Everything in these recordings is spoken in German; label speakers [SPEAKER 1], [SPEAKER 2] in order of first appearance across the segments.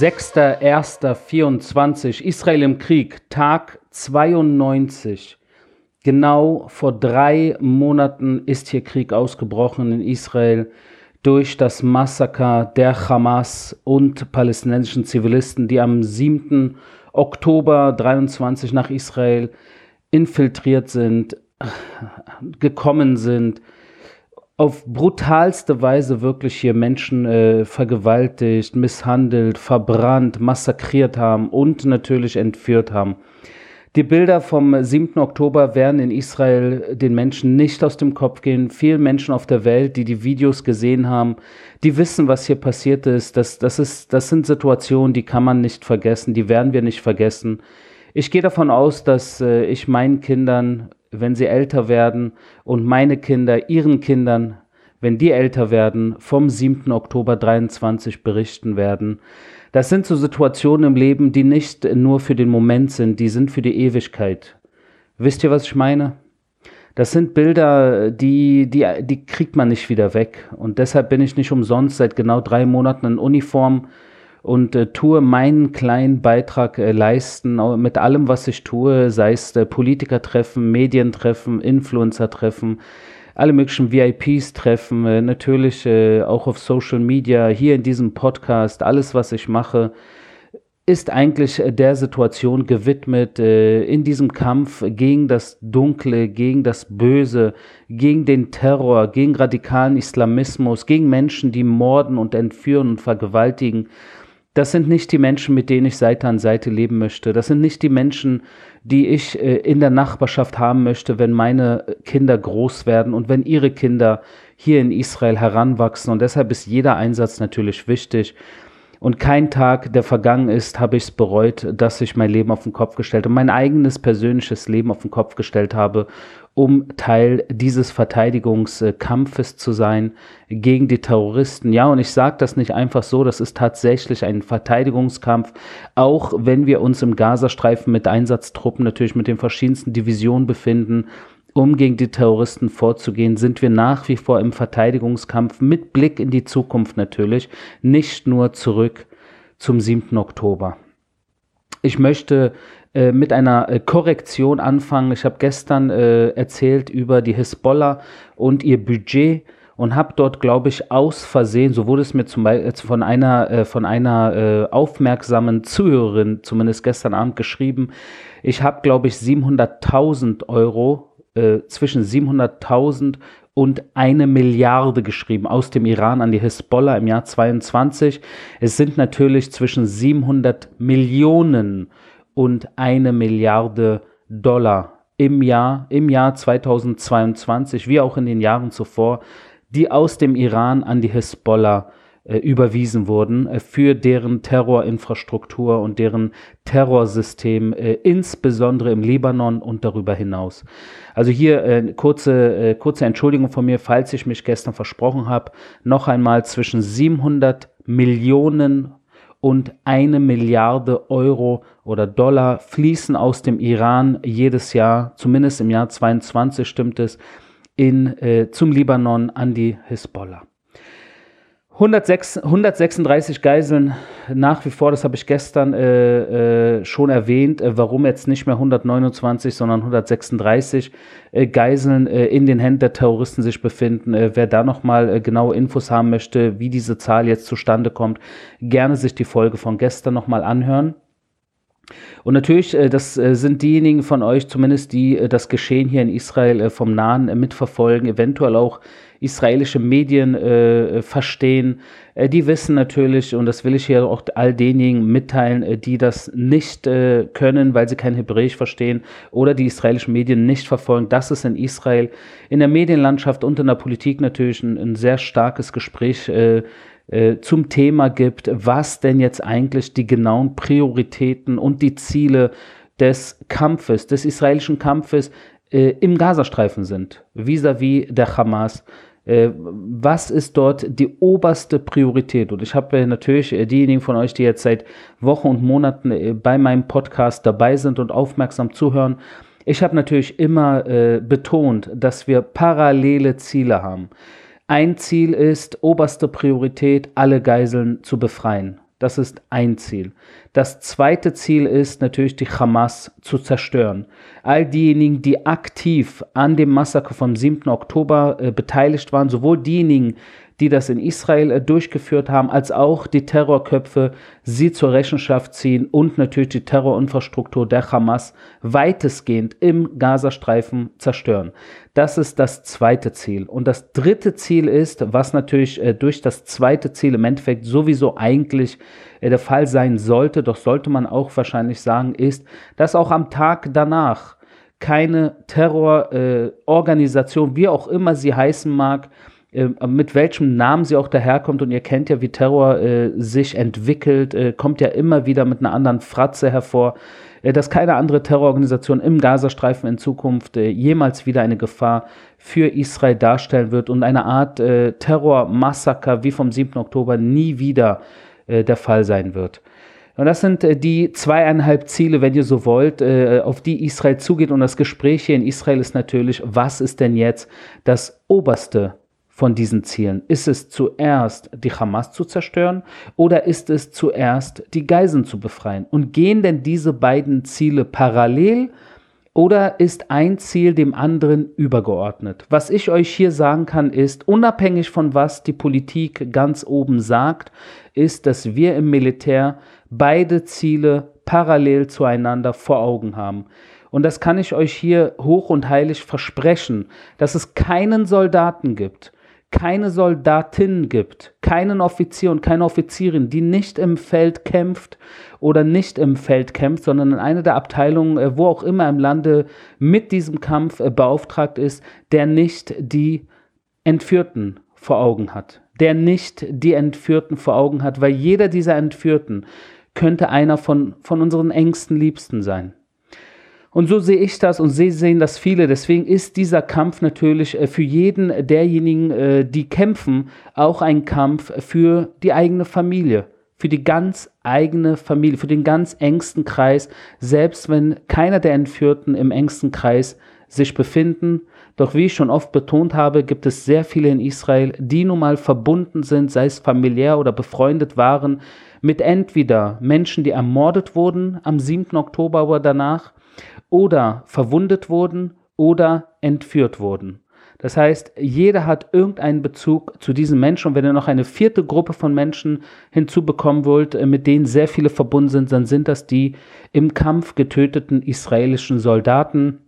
[SPEAKER 1] 6.1.24, Israel im Krieg, Tag 92. Genau vor drei Monaten ist hier Krieg ausgebrochen in Israel durch das Massaker der Hamas und palästinensischen Zivilisten, die am 7. Oktober 23 nach Israel infiltriert sind, gekommen sind, auf brutalste Weise wirklich hier Menschen äh, vergewaltigt, misshandelt, verbrannt, massakriert haben und natürlich entführt haben. Die Bilder vom 7. Oktober werden in Israel den Menschen nicht aus dem Kopf gehen. Viele Menschen auf der Welt, die die Videos gesehen haben, die wissen, was hier passiert ist. Das, das, ist, das sind Situationen, die kann man nicht vergessen, die werden wir nicht vergessen. Ich gehe davon aus, dass äh, ich meinen Kindern wenn sie älter werden und meine Kinder ihren Kindern, wenn die älter werden, vom 7. Oktober 23 berichten werden. Das sind so Situationen im Leben, die nicht nur für den Moment sind, die sind für die Ewigkeit. Wisst ihr, was ich meine? Das sind Bilder, die, die, die kriegt man nicht wieder weg. Und deshalb bin ich nicht umsonst seit genau drei Monaten in Uniform und äh, tue meinen kleinen Beitrag äh, leisten mit allem, was ich tue, sei es äh, Politikertreffen, Medientreffen, Influencer-Treffen, alle möglichen VIPs treffen, äh, natürlich äh, auch auf Social Media, hier in diesem Podcast, alles, was ich mache, ist eigentlich äh, der Situation gewidmet, in diesem Kampf gegen das Dunkle, gegen das Böse, gegen den Terror, gegen radikalen Islamismus, gegen Menschen, die morden und entführen und vergewaltigen das sind nicht die Menschen, mit denen ich Seite an Seite leben möchte. Das sind nicht die Menschen, die ich äh, in der Nachbarschaft haben möchte, wenn meine Kinder groß werden und wenn ihre Kinder hier in Israel heranwachsen. Und deshalb ist jeder Einsatz natürlich wichtig. Und kein Tag, der vergangen ist, habe ich es bereut, dass ich mein Leben auf den Kopf gestellt und mein eigenes persönliches Leben auf den Kopf gestellt habe, um Teil dieses Verteidigungskampfes zu sein gegen die Terroristen. Ja, und ich sage das nicht einfach so, das ist tatsächlich ein Verteidigungskampf, auch wenn wir uns im Gazastreifen mit Einsatztruppen natürlich mit den verschiedensten Divisionen befinden. Um gegen die Terroristen vorzugehen, sind wir nach wie vor im Verteidigungskampf mit Blick in die Zukunft natürlich, nicht nur zurück zum 7. Oktober. Ich möchte äh, mit einer äh, Korrektion anfangen. Ich habe gestern äh, erzählt über die Hisbollah und ihr Budget und habe dort, glaube ich, aus Versehen, so wurde es mir zum Beispiel von einer, äh, von einer aufmerksamen Zuhörerin zumindest gestern Abend geschrieben, ich habe, glaube ich, 700.000 Euro, zwischen 700.000 und eine Milliarde geschrieben aus dem Iran an die Hisbollah im Jahr 22. Es sind natürlich zwischen 700 Millionen und eine Milliarde Dollar im Jahr, im Jahr 2022, wie auch in den Jahren zuvor, die aus dem Iran an die Hisbollah äh, überwiesen wurden äh, für deren Terrorinfrastruktur und deren Terrorsystem, äh, insbesondere im Libanon und darüber hinaus. Also hier äh, kurze, äh, kurze Entschuldigung von mir, falls ich mich gestern versprochen habe. Noch einmal zwischen 700 Millionen und eine Milliarde Euro oder Dollar fließen aus dem Iran jedes Jahr, zumindest im Jahr 22 stimmt es, in, äh, zum Libanon an die Hisbollah. 106, 136 Geiseln nach wie vor, das habe ich gestern äh, äh, schon erwähnt, äh, warum jetzt nicht mehr 129, sondern 136 äh, Geiseln äh, in den Händen der Terroristen sich befinden. Äh, wer da nochmal genaue Infos haben möchte, wie diese Zahl jetzt zustande kommt, gerne sich die Folge von gestern nochmal anhören. Und natürlich, das sind diejenigen von euch, zumindest die das Geschehen hier in Israel vom Nahen mitverfolgen, eventuell auch israelische Medien äh, verstehen, äh, die wissen natürlich, und das will ich hier auch all denjenigen mitteilen, äh, die das nicht äh, können, weil sie kein Hebräisch verstehen oder die israelischen Medien nicht verfolgen, dass es in Israel in der Medienlandschaft und in der Politik natürlich ein, ein sehr starkes Gespräch äh, äh, zum Thema gibt, was denn jetzt eigentlich die genauen Prioritäten und die Ziele des Kampfes, des israelischen Kampfes äh, im Gazastreifen sind, vis-à-vis -vis der Hamas. Äh, was ist dort die oberste Priorität? Und ich habe natürlich äh, diejenigen von euch, die jetzt seit Wochen und Monaten äh, bei meinem Podcast dabei sind und aufmerksam zuhören, ich habe natürlich immer äh, betont, dass wir parallele Ziele haben. Ein Ziel ist, oberste Priorität, alle Geiseln zu befreien. Das ist ein Ziel. Das zweite Ziel ist natürlich, die Hamas zu zerstören. All diejenigen, die aktiv an dem Massaker vom 7. Oktober äh, beteiligt waren, sowohl diejenigen, die das in Israel äh, durchgeführt haben, als auch die Terrorköpfe, sie zur Rechenschaft ziehen und natürlich die Terrorinfrastruktur der Hamas weitestgehend im Gazastreifen zerstören. Das ist das zweite Ziel. Und das dritte Ziel ist, was natürlich äh, durch das zweite Ziel im Endeffekt sowieso eigentlich äh, der Fall sein sollte, doch sollte man auch wahrscheinlich sagen, ist, dass auch am Tag danach keine Terrororganisation, äh, wie auch immer sie heißen mag, äh, mit welchem Namen sie auch daherkommt und ihr kennt ja, wie Terror äh, sich entwickelt, äh, kommt ja immer wieder mit einer anderen Fratze hervor, äh, dass keine andere Terrororganisation im Gazastreifen in Zukunft äh, jemals wieder eine Gefahr für Israel darstellen wird und eine Art äh, Terrormassaker wie vom 7. Oktober nie wieder der Fall sein wird. Und das sind die zweieinhalb Ziele, wenn ihr so wollt, auf die Israel zugeht. Und das Gespräch hier in Israel ist natürlich, was ist denn jetzt das oberste von diesen Zielen? Ist es zuerst die Hamas zu zerstören oder ist es zuerst die Geiseln zu befreien? Und gehen denn diese beiden Ziele parallel oder ist ein Ziel dem anderen übergeordnet? Was ich euch hier sagen kann, ist, unabhängig von was die Politik ganz oben sagt, ist, dass wir im Militär beide Ziele parallel zueinander vor Augen haben. Und das kann ich euch hier hoch und heilig versprechen, dass es keinen Soldaten gibt, keine Soldatin gibt, keinen Offizier und keine Offizierin, die nicht im Feld kämpft oder nicht im Feld kämpft, sondern in einer der Abteilungen, äh, wo auch immer im Lande mit diesem Kampf äh, beauftragt ist, der nicht die Entführten vor Augen hat, der nicht die Entführten vor Augen hat, weil jeder dieser Entführten könnte einer von, von unseren engsten Liebsten sein. Und so sehe ich das und sie sehen das viele. Deswegen ist dieser Kampf natürlich äh, für jeden derjenigen, äh, die kämpfen, auch ein Kampf für die eigene Familie, für die ganz eigene Familie, für den ganz engsten Kreis, selbst wenn keiner der Entführten im engsten Kreis sich befinden. Doch wie ich schon oft betont habe, gibt es sehr viele in Israel, die nun mal verbunden sind, sei es familiär oder befreundet waren, mit entweder Menschen, die ermordet wurden am 7. Oktober oder danach, oder verwundet wurden oder entführt wurden. Das heißt, jeder hat irgendeinen Bezug zu diesen Menschen. Und wenn ihr noch eine vierte Gruppe von Menschen hinzubekommen wollt, äh, mit denen sehr viele verbunden sind, dann sind das die im Kampf getöteten israelischen Soldaten,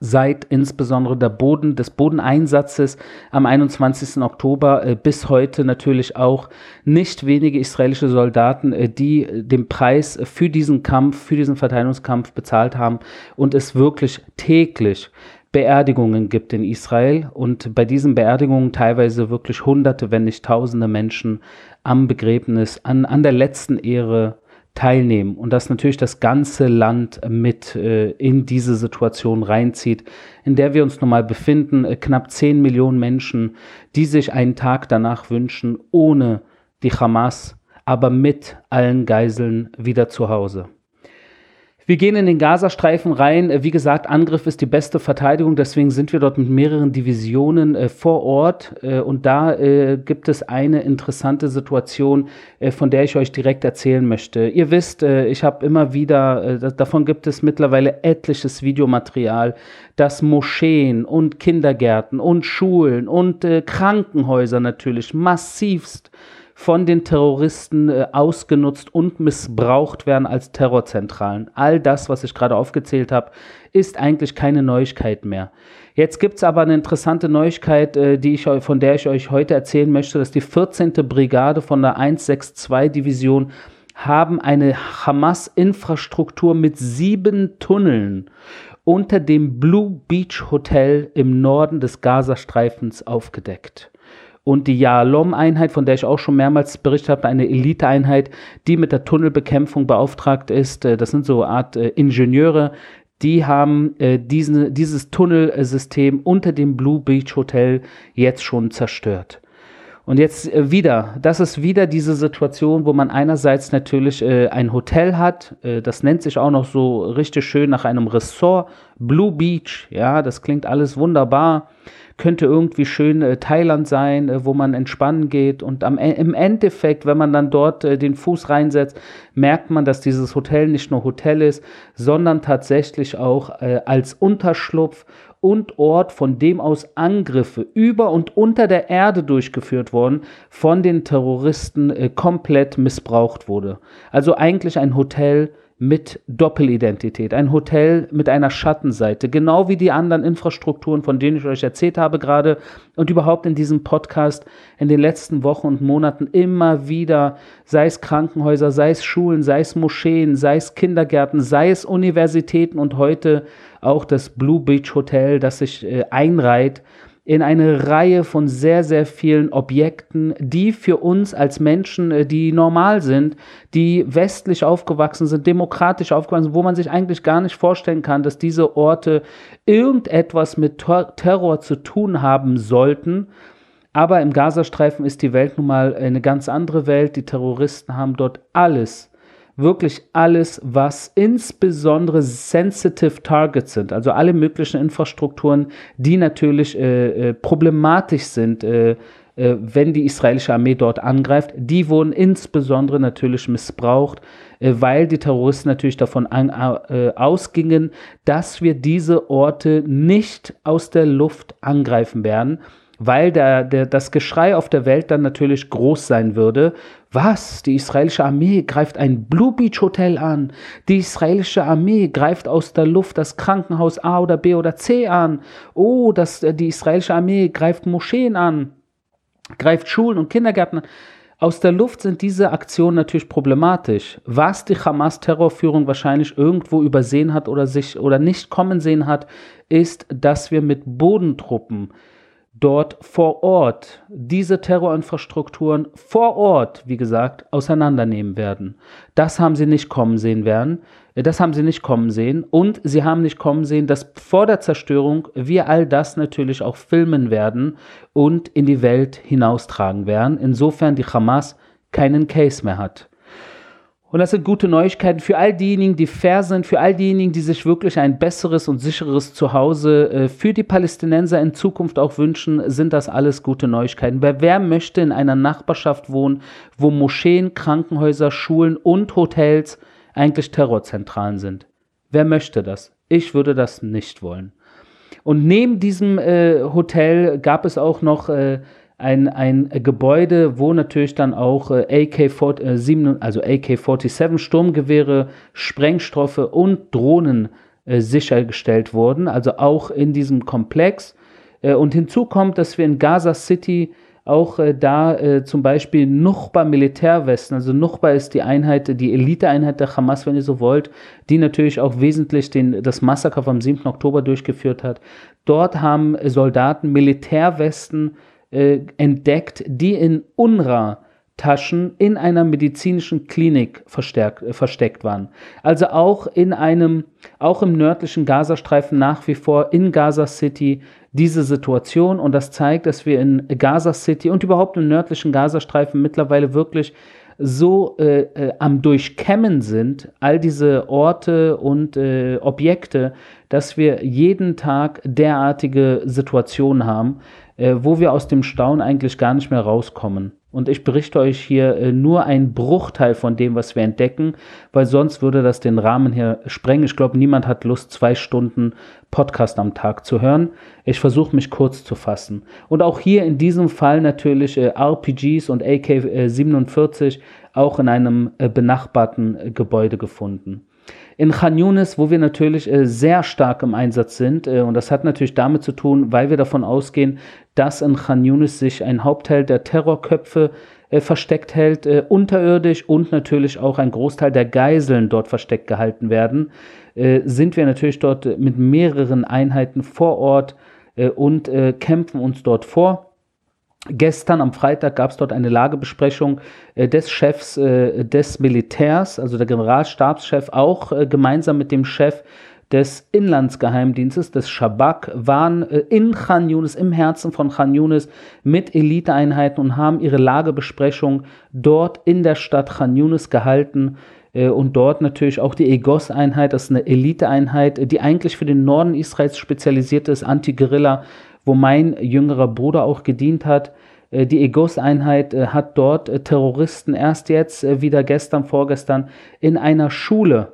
[SPEAKER 1] seit insbesondere der Boden, des Bodeneinsatzes am 21. Oktober äh, bis heute natürlich auch nicht wenige israelische Soldaten, äh, die den Preis für diesen Kampf, für diesen Verteidigungskampf bezahlt haben und es wirklich täglich Beerdigungen gibt in Israel und bei diesen Beerdigungen teilweise wirklich hunderte, wenn nicht tausende Menschen am Begräbnis, an, an der letzten Ehre teilnehmen und dass natürlich das ganze Land mit äh, in diese Situation reinzieht, in der wir uns nun mal befinden, äh, knapp 10 Millionen Menschen, die sich einen Tag danach wünschen, ohne die Hamas, aber mit allen Geiseln wieder zu Hause. Wir gehen in den Gazastreifen rein. Wie gesagt, Angriff ist die beste Verteidigung. Deswegen sind wir dort mit mehreren Divisionen äh, vor Ort. Äh, und da äh, gibt es eine interessante Situation, äh, von der ich euch direkt erzählen möchte. Ihr wisst, äh, ich habe immer wieder, äh, davon gibt es mittlerweile etliches Videomaterial, dass Moscheen und Kindergärten und Schulen und Krankenhäuser natürlich massivst von den Terroristen äh, ausgenutzt und missbraucht werden als Terrorzentralen. All das, was ich gerade aufgezählt habe, ist eigentlich keine Neuigkeit mehr. Jetzt gibt es aber eine interessante Neuigkeit, äh, die ich, von der ich euch heute erzählen möchte, dass die 14. Brigade von der 162-Division haben eine Hamas-Infrastruktur mit sieben Tunneln unter dem Blue Beach Hotel im Norden des Gazastreifens aufgedeckt und die Yalom-Einheit, von der ich auch schon mehrmals berichtet habe, eine Elite-Einheit, die mit der Tunnelbekämpfung beauftragt ist. Äh, das sind so eine Art äh, Ingenieure, die haben äh, diesen, dieses Tunnelsystem unter dem Blue Beach Hotel jetzt schon zerstört. Und jetzt äh, wieder, das ist wieder diese Situation, wo man einerseits natürlich äh, ein Hotel hat, äh, das nennt sich auch noch so richtig schön nach einem Ressort Blue Beach, ja, das klingt alles wunderbar könnte irgendwie schön äh, Thailand sein, äh, wo man entspannen geht. Und am, e, im Endeffekt, wenn man dann dort den Fuß reinsetzt, merkt man, dass dieses Hotel nicht nur Hotel ist, sondern tatsächlich auch als Unterschlupf und Ort, von dem aus Angriffe über und unter der Erde durchgeführt wurden, von den Terroristen äh, komplett missbraucht wurde. Also eigentlich ein Hotel, mit Doppelidentität, ein Hotel mit einer Schattenseite, genau wie die anderen Infrastrukturen, von denen ich euch erzählt habe gerade und überhaupt in diesem Podcast in den letzten Wochen und Monaten immer wieder, sei es Krankenhäuser, sei es Schulen, sei es Moscheen, sei es Kindergärten, sei es Universitäten und heute auch das Blue Beach Hotel, das sich äh, einreiht in eine Reihe von sehr, sehr vielen Objekten, die für uns als Menschen, äh, die normal sind, die westlich aufgewachsen sind, demokratisch aufgewachsen sind, wo man sich eigentlich gar nicht vorstellen kann, dass diese Orte irgendetwas mit Terror zu tun haben sollten. Aber im Gazastreifen ist die Welt nun mal eine ganz andere Welt. Die Terroristen haben dort alles wirklich alles, was insbesondere sensitive Targets sind, also alle möglichen Infrastrukturen, die natürlich äh, äh, problematisch sind, äh, äh, wenn die israelische Armee dort angreift, die wurden insbesondere natürlich missbraucht, äh, weil die Terroristen natürlich davon an, äh, ausgingen, dass wir diese Orte nicht aus der Luft angreifen werden weil der, der, das Geschrei auf der Welt dann natürlich groß sein würde. Was? Die israelische Armee greift ein Blue Beach Hotel an. Die israelische Armee greift aus der Luft das Krankenhaus A oder B oder C an. Oh, das, äh, die israelische Armee greift Moscheen an, greift Schulen und Kindergärten an. Aus der Luft sind diese Aktionen natürlich problematisch. Was die Hamas-Terrorführung wahrscheinlich irgendwo übersehen hat oder sich oder nicht kommen sehen hat, ist, dass wir mit Bodentruppen dort vor Ort diese Terrorinfrastrukturen vor Ort, wie gesagt, auseinandernehmen werden. Das haben sie nicht kommen sehen werden. Das haben sie nicht kommen sehen. Und sie haben nicht kommen sehen, dass vor der Zerstörung wir all das natürlich auch filmen werden und in die Welt hinaustragen werden. Insofern die Hamas keinen Case mehr hat. Und das sind gute Neuigkeiten für all diejenigen, die fair sind, für all diejenigen, die sich wirklich ein besseres und sicheres Zuhause äh, für die Palästinenser in Zukunft auch wünschen, sind das alles gute Neuigkeiten. Wer, wer möchte in einer Nachbarschaft wohnen, wo Moscheen, Krankenhäuser, Schulen und Hotels eigentlich Terrorzentralen sind? Wer möchte das? Ich würde das nicht wollen. Und neben diesem äh, Hotel gab es auch noch äh, ein, ein Gebäude, wo natürlich dann auch äh, AK-47, also AK-47 Sturmgewehre, Sprengstoffe und Drohnen äh, sichergestellt wurden, also auch in diesem Komplex. Äh, und hinzu kommt, dass wir in Gaza City auch äh, da äh, zum Beispiel Nuchba Militärwesten, also Nuchba ist die Einheit, die Eliteeinheit der Hamas, wenn ihr so wollt, die natürlich auch wesentlich den, das Massaker vom 7. Oktober durchgeführt hat. Dort haben Soldaten Militärwesten äh, entdeckt, die in UNRWA Taschen in einer medizinischen Klinik verstärkt, äh, versteckt waren. Also auch in einem, auch im nördlichen Gazastreifen nach wie vor in Gaza City diese Situation und das zeigt, dass wir in Gaza City und überhaupt im nördlichen Gazastreifen mittlerweile wirklich so äh, äh, am Durchkämmen sind, all diese Orte und äh, Objekte, dass wir jeden Tag derartige Situationen haben, äh, wo wir aus dem Staunen eigentlich gar nicht mehr rauskommen. Und ich berichte euch hier äh, nur einen Bruchteil von dem, was wir entdecken, weil sonst würde das den Rahmen hier sprengen. Ich glaube, niemand hat Lust, zwei Stunden Podcast am Tag zu hören. Ich versuche mich kurz zu fassen. Und auch hier in diesem Fall natürlich äh, RPGs und AK-47 auch in einem äh, benachbarten äh, Gebäude gefunden in Khan Yunis, wo wir natürlich äh, sehr stark im Einsatz sind. Äh, und das hat natürlich damit zu tun, weil wir davon ausgehen, dass in Khan Yunis sich ein Hauptteil der Terrorköpfe äh, versteckt hält, äh, unterirdisch und natürlich auch ein Großteil der Geiseln dort versteckt gehalten werden, äh, sind wir natürlich dort mit mehreren Einheiten vor Ort äh, und kämpfen uns dort vor. Gestern am Freitag gab es dort eine Lagebesprechung äh, des Chefs äh, des Militärs, also der Generalstabschef, auch äh, gemeinsam mit dem Chef des Inlandsgeheimdienstes, des Shabak, waren äh, in Khan Yunis, im Herzen von Khan Yunis mit Eliteeinheiten und haben ihre Lagebesprechung dort in der Stadt Khan Yunis gehalten. Äh, und dort natürlich auch die EGOS-Einheit, das ist eine Eliteeinheit, die eigentlich für den Norden Israels spezialisiert ist, Anti-Guerilla, wo mein jüngerer Bruder auch gedient hat. Äh, die EGOS-Einheit äh, hat dort Terroristen erst jetzt, wieder gestern, vorgestern, in einer Schule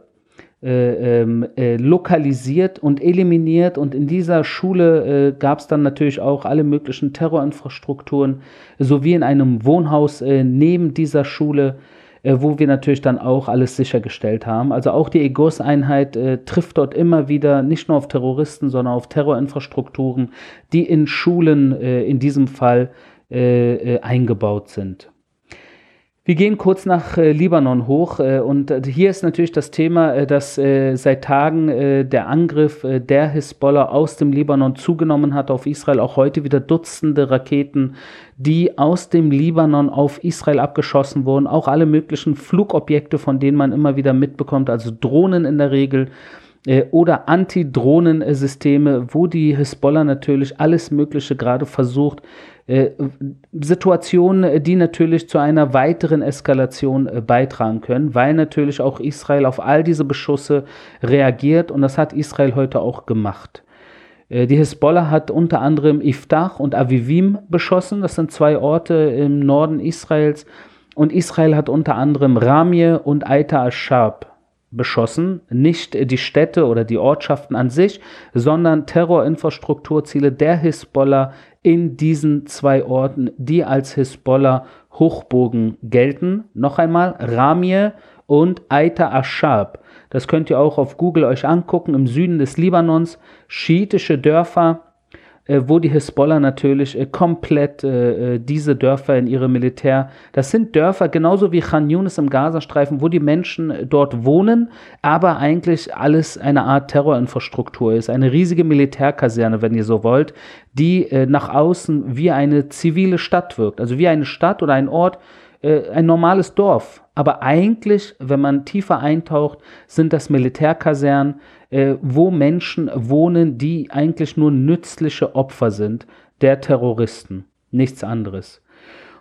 [SPEAKER 1] äh, ähm, äh, lokalisiert und eliminiert. Und in dieser Schule äh, gab es dann natürlich auch alle möglichen Terrorinfrastrukturen, sowie in einem Wohnhaus äh, neben dieser Schule, äh, wo wir natürlich dann auch alles sichergestellt haben. Also auch die EGOS-Einheit äh, trifft dort immer wieder nicht nur auf Terroristen, sondern auf Terrorinfrastrukturen, die in Schulen in diesem Fall eingebaut sind. Wir gehen kurz nach äh, Libanon hoch äh, und äh, hier ist natürlich das Thema, äh, dass äh, seit Tagen äh, der Angriff der Hisbollah aus dem Libanon zugenommen hat auf Israel. Auch heute wieder Dutzende Raketen, die aus dem Libanon auf Israel abgeschossen wurden. Auch alle möglichen Flugobjekte, von denen man immer wieder mitbekommt, also Drohnen in der Regel oder Anti-Drohnen-Systeme, wo die Hisbollah natürlich alles Mögliche gerade versucht, Situationen, die natürlich zu einer weiteren Eskalation äh, beitragen können, weil natürlich auch Israel auf all diese Beschusse reagiert und das hat Israel heute auch gemacht. Äh, die Hisbollah hat unter anderem Iftach und Avivim beschossen, das sind zwei Orte im Norden Israels. Und Israel hat unter anderem Ramie und Aita al-Shab beschossen, nicht die Städte oder die Ortschaften an sich, sondern Terrorinfrastrukturziele der Hisbollah in diesen zwei Orten, die als Hisbollah Hochburgen gelten. Noch einmal Ramie und Aita Ashab. Das könnt ihr auch auf Google euch angucken, im Süden des Libanons, schiitische Dörfer, wo die Hisbollah natürlich äh, komplett äh, diese Dörfer in ihre Militär, das sind Dörfer genauso wie Khan Yunis im Gazastreifen, wo die Menschen dort wohnen, aber eigentlich alles eine Art Terrorinfrastruktur ist, eine riesige Militärkaserne, wenn ihr so wollt, die nach außen wie eine zivile Stadt wirkt, also wie eine Stadt oder ein Ort, ein normales Dorf. Aber eigentlich, wenn man tiefer eintaucht, sind das Militärkasernen, äh, wo Menschen wohnen, die eigentlich nur nützliche Opfer sind der Terroristen. Nichts anderes.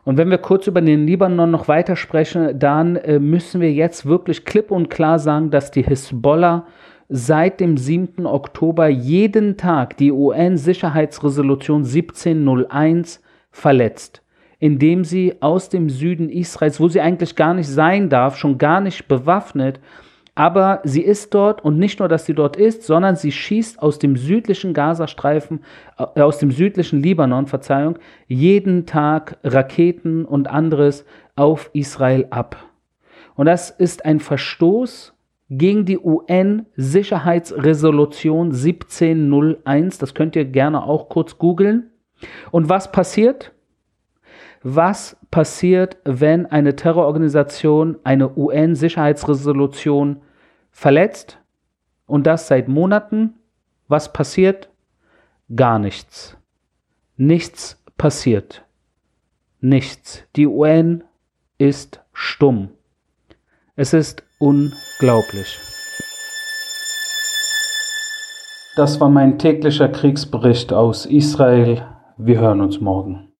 [SPEAKER 1] Und wenn wir kurz über den Libanon noch weiter sprechen, dann äh, müssen wir jetzt wirklich klipp und klar sagen, dass die Hisbollah seit dem 7. Oktober jeden Tag die UN-Sicherheitsresolution 1701 verletzt, indem sie aus dem Süden Israels, wo sie eigentlich gar nicht sein darf, schon gar nicht bewaffnet, aber sie ist dort und nicht nur, dass sie dort ist, sondern sie schießt aus dem südlichen Gazastreifen, äh, aus dem südlichen Libanon, Verzeihung, jeden Tag Raketen und anderes auf Israel ab. Und das ist ein Verstoß gegen die UN-Sicherheitsresolution 1701. Das könnt ihr gerne auch kurz googeln. Und was passiert? Was passiert, wenn eine Terrororganisation eine UN-Sicherheitsresolution verletzt und das seit Monaten. Was passiert? Gar nichts. Nichts passiert. Nichts. Die UN ist stumm. Es ist unglaublich. Das war mein täglicher Kriegsbericht aus Israel. Wir hören uns morgen.